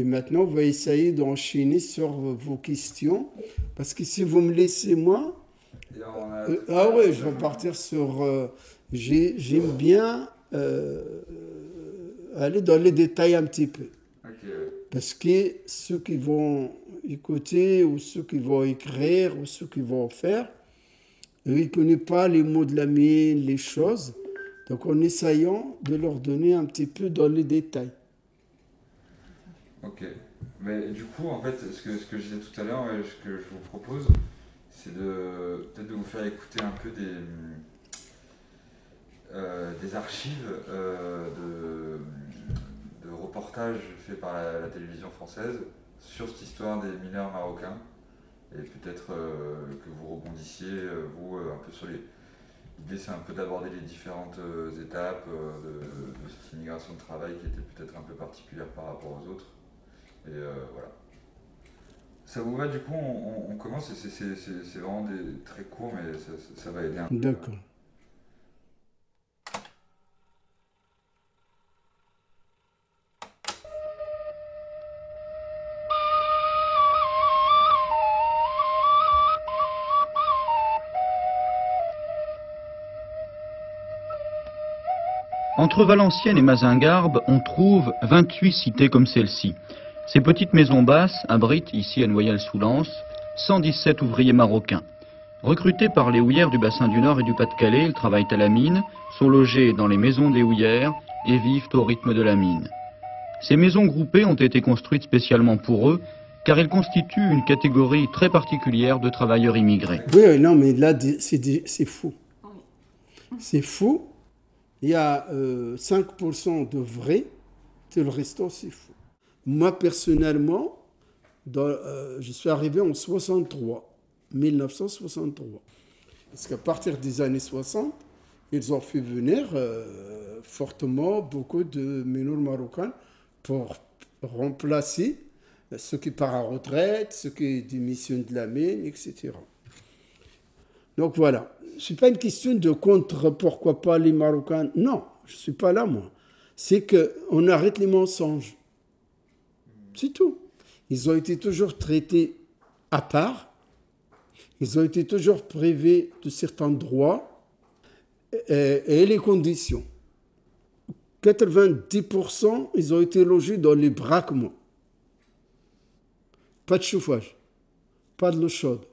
Et maintenant, on va essayer d'enchaîner sur vos questions. Parce que si vous me laissez moi. Euh, ah ouais, je vais partir sur. euh, j'ai- J'aime bien euh, aller dans les détails un petit peu. Parce que ceux qui vont écouter, ou ceux qui vont écrire, ou ceux qui vont faire, ils ne connaissent pas les mots de la mine, les choses. Donc en essayant de leur donner un petit peu dans les détails. Ok. Mais du coup, en fait, ce que, ce que je disais tout à l'heure, et ce que je vous propose, c'est de peut-être de vous faire écouter un peu des, euh, archives euh, de, reportages faits par la, télévision française sur cette histoire des mineurs marocains. Et peut-être euh, que vous rebondissiez, vous, un peu sur les. L'idée, c'est un peu d'aborder les différentes étapes de, de cette immigration de travail qui était peut-être un peu particulière par rapport aux autres. Et euh, voilà. Ça vous va du coup on, commence et c'est- c'est c'est- c'est vraiment des, très court mais ça, ça- ça va aider un peu. D'accord. Entre Valenciennes et Mazingarbe, on trouve 28 cités comme celle-ci. Ces petites maisons basses abritent, ici à Noyelles-sous-Lens, 117 ouvriers marocains. Recrutés par les houillères du bassin du Nord et du Pas-de-Calais, ils travaillent à la mine, sont logés dans les maisons des houillères et vivent au rythme de la mine. Ces maisons groupées ont été construites spécialement pour eux, car elles constituent une catégorie très particulière de travailleurs immigrés. Oui, oui, non, mais là, c'est fou. C'est fou. Il y a euh, 5% de vrai, tout le restant, c'est fou. Moi, personnellement, euh, je suis arrivé en 63, 1963. Parce qu'à partir des années 60, ils ont fait venir euh, fortement beaucoup de mineurs marocains pour remplacer ceux qui partent en retraite, ceux qui démissionnent de la mine, etc. Donc voilà, ce n'est pas une question de contre pourquoi pas les Marocains. Non, je ne suis pas là, moi. C'est qu'on arrête les mensonges. C'est tout. Ils ont été toujours traités à part. Ils ont été toujours privés de certains droits et, les conditions. 90%, ils ont été logés dans les braquements. Pas de chauffage, pas de l'eau chaude,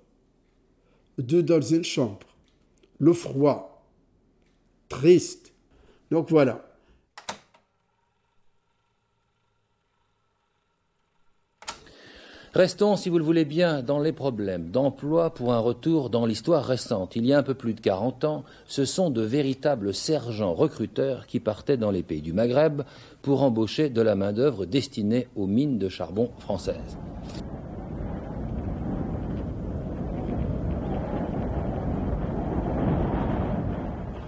deux dans une chambre, le froid, triste. Donc voilà. Restons, si vous le voulez bien, dans les problèmes d'emploi pour un retour dans l'histoire récente. Il y a un peu plus de 40 ans, ce sont de véritables sergents recruteurs qui partaient dans les pays du Maghreb pour embaucher de la main-d'œuvre destinée aux mines de charbon françaises.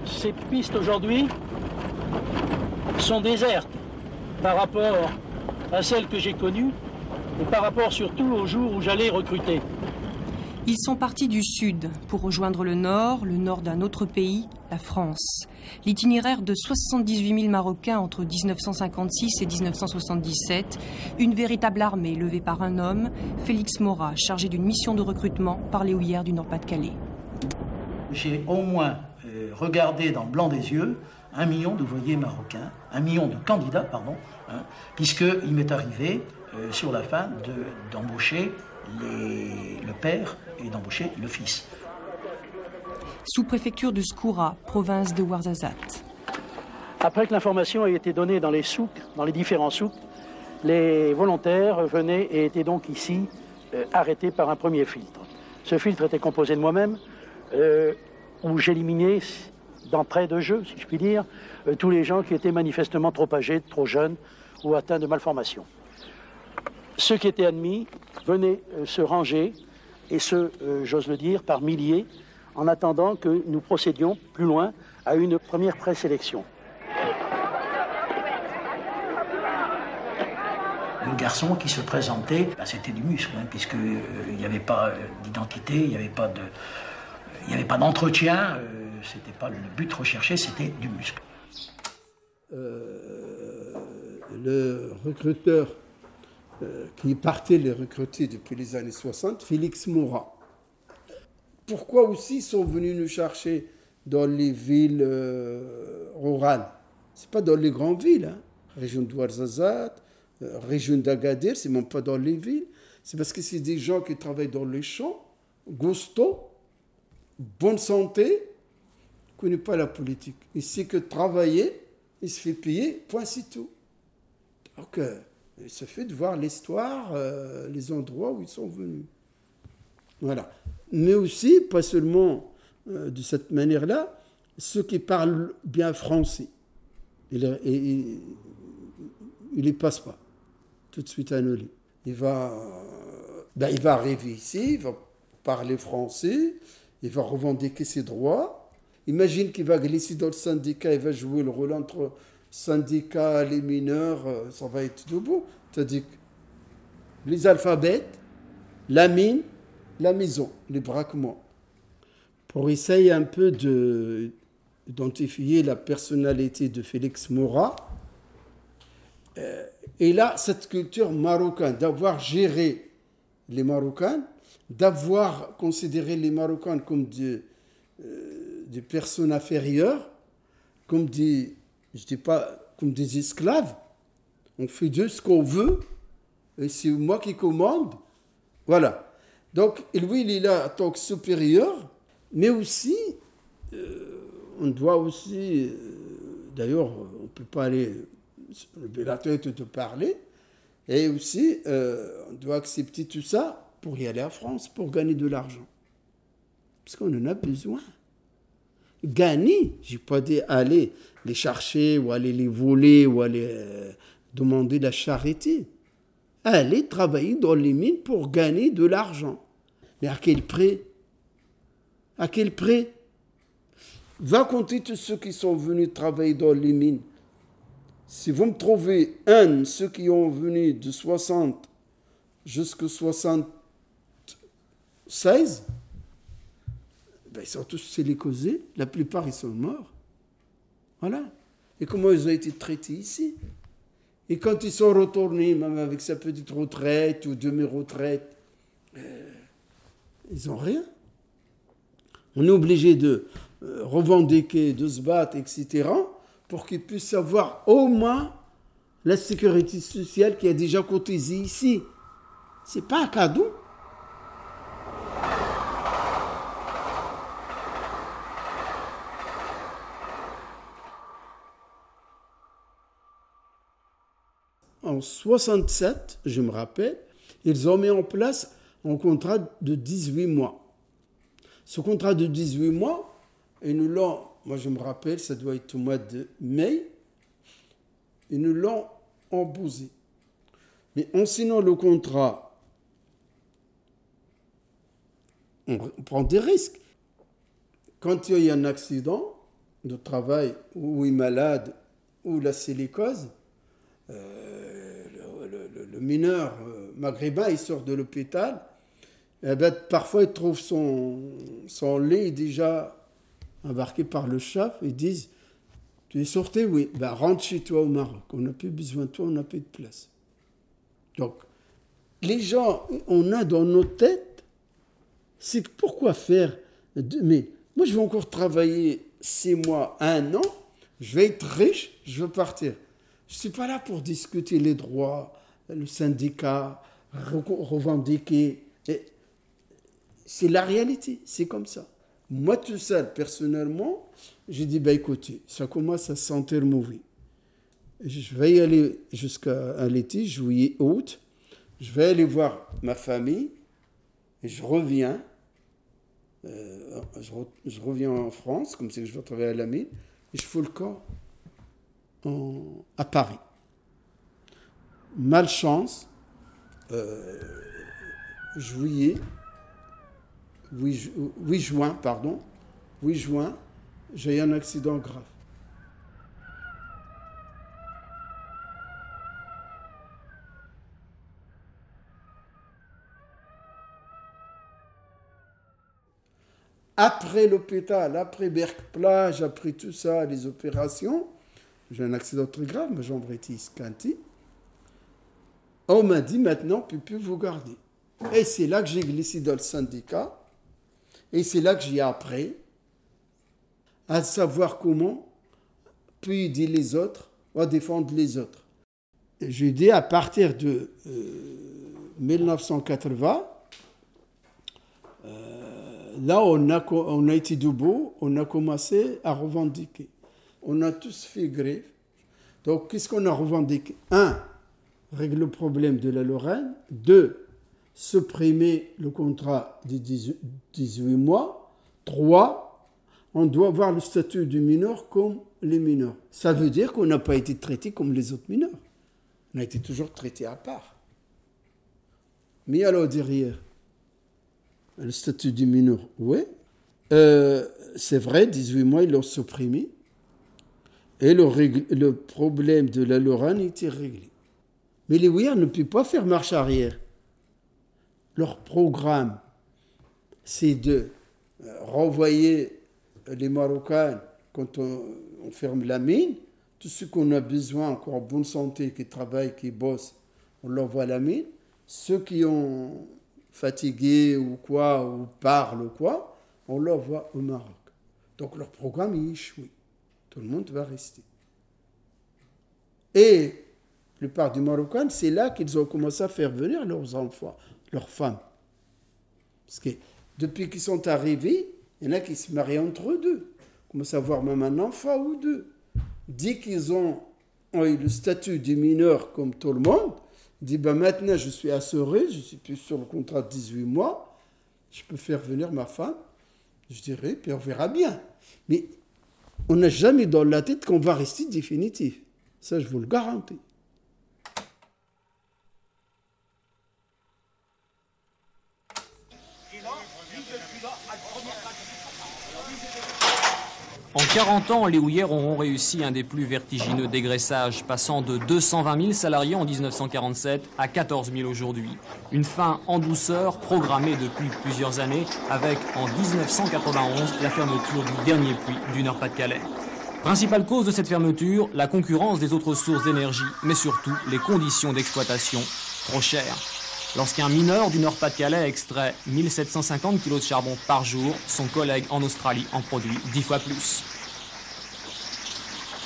Ces pistes aujourd'hui sont désertes par rapport à celles que j'ai connues et par rapport surtout au jour où j'allais recruter. Ils sont partis du sud pour rejoindre le nord, le nord d'un autre pays, la France. L'itinéraire de 78 000 Marocains entre 1956 et 1977, une véritable armée levée par un homme, Félix Morat, chargé d'une mission de recrutement par les houillères du Nord-Pas-de-Calais. J'ai au moins euh, regardé dans le blanc des yeux un million d'ouvriers marocains, un million de candidats, pardon, hein, puisqu'il m'est arrivé sur la fin de- d'embaucher le père et d'embaucher le fils. Sous-préfecture de Skoura, province de Ouarzazate. Après que l'information ait été donnée dans les souks, dans les différents souks, les volontaires venaient et étaient donc ici euh, arrêtés par un premier filtre. Ce filtre était composé de moi-même, euh, où j'éliminais d'entrée de jeu, si je puis dire, euh, tous les gens qui étaient manifestement trop âgés, trop jeunes ou atteints de malformations. Ceux qui étaient admis venaient euh, se ranger, et ce, euh, j'ose le dire, par milliers, en attendant que nous procédions plus loin à une première présélection. Le garçon qui se présentait, ben, c'était du muscle, hein, puisqu'il n'y avait pas euh, d'identité, il n'y avait pas de, il n'y avait pas d'entretien, euh, c'était pas le but recherché, c'était du muscle. Euh, le recruteur euh, qui partait les recruter depuis les années 60, Félix Moura. Pourquoi aussi ils sont venus nous chercher dans les villes euh, rurales? C'est pas dans les grandes villes, hein. région de Ouarzazate, euh, région d'Agadir, c'est même pas dans les villes. C'est parce que c'est des gens qui travaillent dans les champs, gusto, bonne santé, connaissent pas la politique. Il sait que travailler, il se fait payer, point c'est tout. Donc, il se fait de voir l'histoire, euh, les endroits où ils sont venus. Voilà. Mais aussi, pas seulement euh, de cette manière-là, ceux qui parlent bien français, il ne les passe pas tout de suite Noli. Il va, ben, il va arriver ici, il va parler français, il va revendiquer ses droits. Imagine qu'il va glisser dans le syndicat, il va jouer le rôle entre syndicat, les mineurs, euh, ça va être debout. C'est-à-dire les alphabets, la mine, la maison, les braquements. Pour essayer un peu d'identifier la personnalité de Félix Mora, euh, et là, cette culture marocaine, d'avoir géré les Marocains, d'avoir considéré les Marocains comme des, euh, des personnes inférieures, comme des, je dis pas, comme des esclaves. On fait de ce qu'on veut, et c'est moi qui commande. Voilà. Donc, lui, il est là en tant que supérieur, mais aussi, euh, on doit aussi, euh, d'ailleurs, on ne peut pas aller lever la tête de parler, et aussi, euh, on doit accepter tout ça pour y aller à France, pour gagner de l'argent. Parce qu'on en a besoin. Gagner, je n'ai pas dit aller les chercher ou aller les voler ou aller euh, demander la charité. Aller travailler dans les mines pour gagner de l'argent. Mais à quel prix À quel prix Va compter tous ceux qui sont venus travailler dans les mines. Si vous me trouvez un, ceux qui ont venu de 60 jusqu'à 76, ben ils sont tous silicosés, la plupart ils sont morts. Voilà. Et comment ils ont été traités ici Et quand ils sont retournés, même avec sa petite retraite ou demi-retraite, euh, ils n'ont rien. On est obligé de euh, revendiquer, de se battre, etc pour qu'ils puissent avoir au moins la sécurité sociale qui a déjà cotisé ici. C'est pas un cadeau. En 67, je me rappelle, ils ont mis en place un contrat de 18 mois. Ce contrat de 18 mois, ils nous l'ont moi je me rappelle, ça doit être au mois de mai, ils nous l'ont embousé. Mais en signant le contrat, on prend des risques. Quand il y a un accident de travail, ou il est malade, ou la silicose, euh, mineur euh, maghrébin, il sort de l'hôpital, eh ben, parfois il trouve son, son lit déjà embarqués par le chef, ils disent Tu es sorti Oui. Ben, rentre chez toi au Maroc. On n'a plus besoin de toi, on n'a plus de place. Donc, les gens, on a dans nos têtes, c'est pourquoi faire Mais moi, je vais encore travailler six mois, un an, je vais être riche, je veux partir. Je ne suis pas là pour discuter les droits, le syndicat, revendiquer. C'est la réalité, c'est comme ça. Moi, tout seul, personnellement, j'ai dit, bah, écoutez, ça commence à sentir mauvais. Je vais y aller jusqu'à l'été, juillet, août. Je vais aller voir ma famille et je reviens. Euh, je, reviens en France, comme si je vais travailler à la mine, et je fous le corps à Paris. Malchance, euh, juillet, 8, juin, pardon, 8 juin, j'ai eu un accident grave. Après l'hôpital, après Berck-Plage, après tout ça, les opérations, j'ai un accident très grave, ma jambe était esquintée. On m'a dit maintenant, plus vous garder. Et c'est là que j'ai glissé dans le syndicat. Et c'est là que j'ai appris à savoir comment puis aider les autres à défendre les autres. J'ai dit à partir de 1980, euh, euh, là on a, on a été debout, on a commencé à revendiquer. On a tous fait grève. Donc qu'est-ce qu'on a revendiqué? Régler le problème de la Lorraine. Deux, supprimer le contrat de 18 mois. Trois, on doit voir le statut du mineur comme les mineurs. Ça veut dire qu'on n'a pas été traité comme les autres mineurs. On a été toujours traité à part. Mais alors derrière, le statut du mineur, oui. Euh, c'est vrai, 18 mois, ils l'ont supprimé. Et le, problème de la Lorraine était réglé. Mais les Ouïas ne peuvent pas faire marche arrière. Leur programme, c'est de euh, renvoyer les Marocains quand on, ferme la mine, tout ce qu'on a besoin, encore en bonne santé, qui travaillent, qui bossent, on l'envoie à la mine. Ceux qui ont fatigué ou quoi, ou parlent ou quoi, on l'envoie au Maroc. Donc leur programme est échoué. Tout le monde va rester. Et plupart des Marocains, c'est là qu'ils ont commencé à faire venir leurs enfants, leurs femmes. Parce que depuis qu'ils sont arrivés, il y en a qui se marient entre eux deux commence à avoir même un enfant ou deux. Dit qu'ils ont, eu le statut de mineur comme tout le monde, dit ben maintenant je suis assuré, je suis plus sur le contrat de 18 mois, je peux faire venir ma femme, je dirais, puis on verra bien. Mais on n'a jamais dans la tête qu'on va rester définitif. Ça, je vous le garantis. 40 ans, les houillères auront réussi un des plus vertigineux dégraissages, passant de 220 000 salariés en 1947 à 14 000 aujourd'hui. Une fin en douceur programmée depuis plusieurs années, avec en 1991 la fermeture du dernier puits du Nord-Pas-de-Calais. Principale cause de cette fermeture, la concurrence des autres sources d'énergie, mais surtout les conditions d'exploitation trop chères. Lorsqu'un mineur du Nord-Pas-de-Calais extrait 1750 kg de charbon par jour, son collègue en Australie en produit 10 fois plus.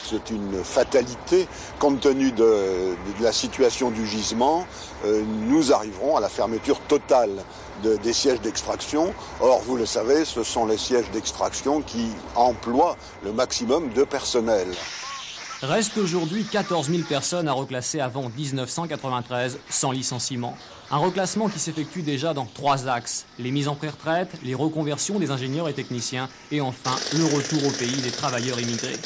C'est une fatalité compte tenu de, la situation du gisement. Euh, nous arriverons à la fermeture totale des sièges d'extraction. Or, vous le savez, ce sont les sièges d'extraction qui emploient le maximum de personnel. Reste aujourd'hui 14 000 personnes à reclasser avant 1993 sans licenciement. Un reclassement qui s'effectue déjà dans trois axes. Les mises en pré-retraite, les reconversions des ingénieurs et techniciens et enfin le retour au pays des travailleurs immigrés.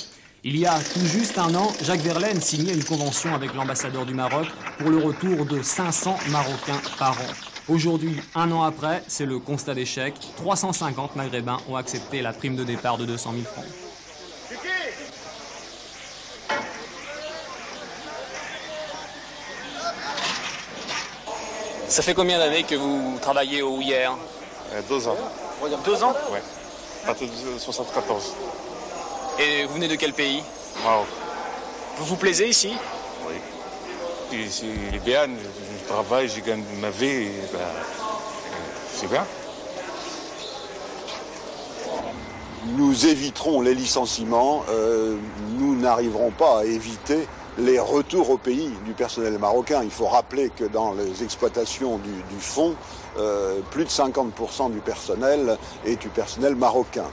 Il y a tout juste un an, Jacques Verlaine signait une convention avec l'ambassadeur du Maroc pour le retour de 500 Marocains par an. Aujourd'hui, un an après, c'est le constat d'échec. 350 Maghrébins ont accepté la prime de départ de 200 000 francs. Ça fait combien d'années que vous travaillez au hier euh, Deux ans. Deux ans Oui. À partir de 74. Et vous venez de quel pays Maroc. Vous vous plaisez ici Oui. Ici, il est bien, je travaille, je gagne ma vie, ben, c'est bien. Nous éviterons les licenciements, euh, nous n'arriverons pas à éviter les retours au pays du personnel marocain. Il faut rappeler que dans les exploitations du, du fonds, euh, plus de 50% du personnel est du personnel marocain.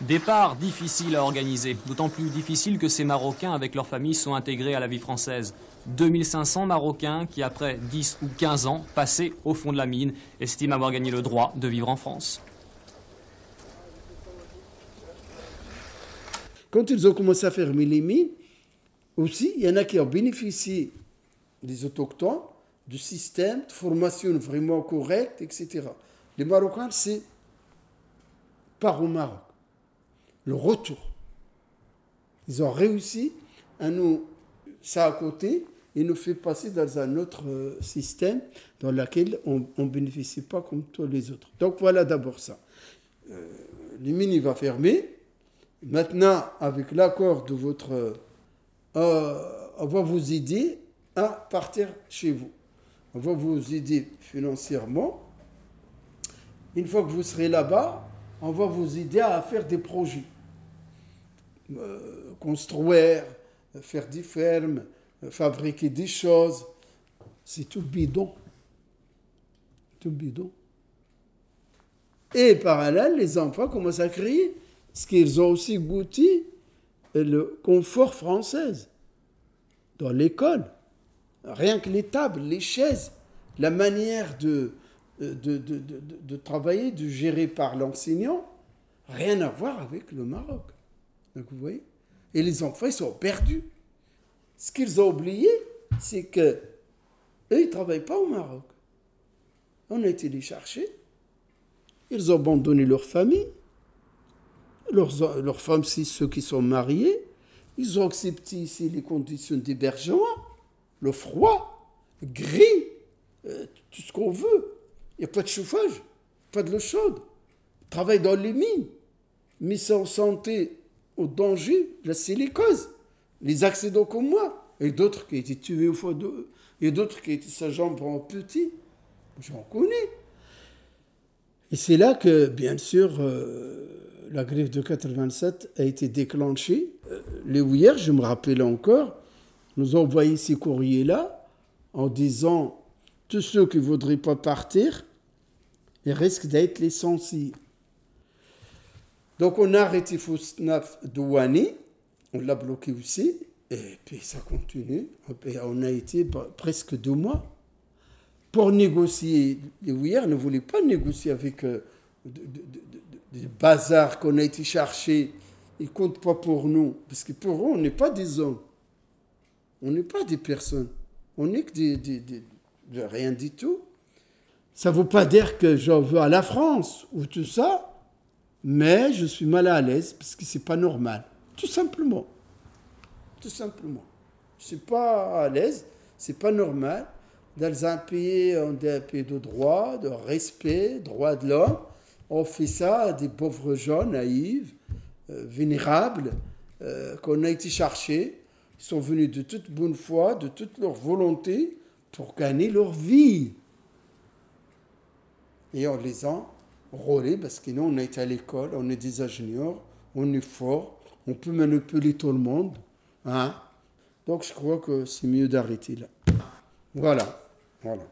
Départ difficile à organiser, d'autant plus difficile que ces Marocains avec leurs familles sont intégrés à la vie française. 2500 Marocains qui, après 10 ou 15 ans passés au fond de la mine, estiment avoir gagné le droit de vivre en France. Quand ils ont commencé à fermer les mines, aussi, il y en a qui ont bénéficié des autochtones du système de formation vraiment correcte, etc. Les Marocains, c'est par au Maroc. Le retour. Ils ont réussi à nous, ça à côté, et nous fait passer dans un autre euh, système dans lequel on ne bénéficie pas comme tous les autres. Donc voilà d'abord ça. Euh, va fermer. Maintenant, avec l'accord de votre euh, on va vous aider à partir chez vous. On va vous aider financièrement. Une fois que vous serez là-bas, on va vous aider à faire des projets. Euh, construire, faire des fermes, fabriquer des choses. C'est tout bidon. Tout bidon. Et parallèle, les enfants commencent à crier, parce qu'ils ont aussi goûté le confort français dans l'école. Rien que les tables, les chaises, la manière de, de travailler, de gérer par l'enseignant, rien à voir avec le Maroc. Donc vous voyez Et les enfants, ils sont perdus. Ce qu'ils ont oublié, c'est que eux, ils ne travaillent pas au Maroc. On a été les chercher. Ils ont abandonné leur famille. Leurs, femmes, c'est ceux qui sont mariés. Ils ont accepté ici les conditions d'hébergement, le froid, le gris, euh, tout ce qu'on veut. Il n'y a pas de chauffage, pas de l'eau chaude. Ils travaillent dans les mines, mais sans santé au danger la silicose, les accidents comme moi, et d'autres qui été tués au fois de, et d'autres qui été sa jambe en petit. J'en connais. Et c'est là que, bien sûr, euh, la grève de 87 a été déclenchée. Euh, les Ouillères, je me rappelle encore, nous ont envoyé ces courriers-là en disant tous ceux qui ne voudraient pas partir, ils risquent d'être licenciés. Donc on a arrêté Fosnaf Douani, on l'a bloqué aussi, et puis ça continue. on a été presque deux mois pour négocier. Les Ouillères ne voulaient pas négocier avec euh, des bazars qu'on a été chercher. Ils ne comptent pas pour nous, parce que pour eux, on n'est pas des hommes. On n'est pas des personnes. On n'est que des, de rien du tout. Ça ne veut pas dire que j'en veux à la France ou tout ça, mais je suis mal à l'aise parce que c'est pas normal. Tout simplement. Tout simplement. Je suis pas à l'aise, c'est pas normal. Dans un pays, on un pays de droit, de respect, droit de l'homme. On fait ça à des pauvres gens naïfs, euh, vénérables, euh, qu'on a été chercher. Ils sont venus de toute bonne foi, de toute leur volonté pour gagner leur vie. Et on les a rôlés parce que nous, on est à l'école, on est des ingénieurs, on est fort, on peut manipuler tout le monde. Hein? Donc je crois que c'est mieux d'arrêter là. Voilà. voilà.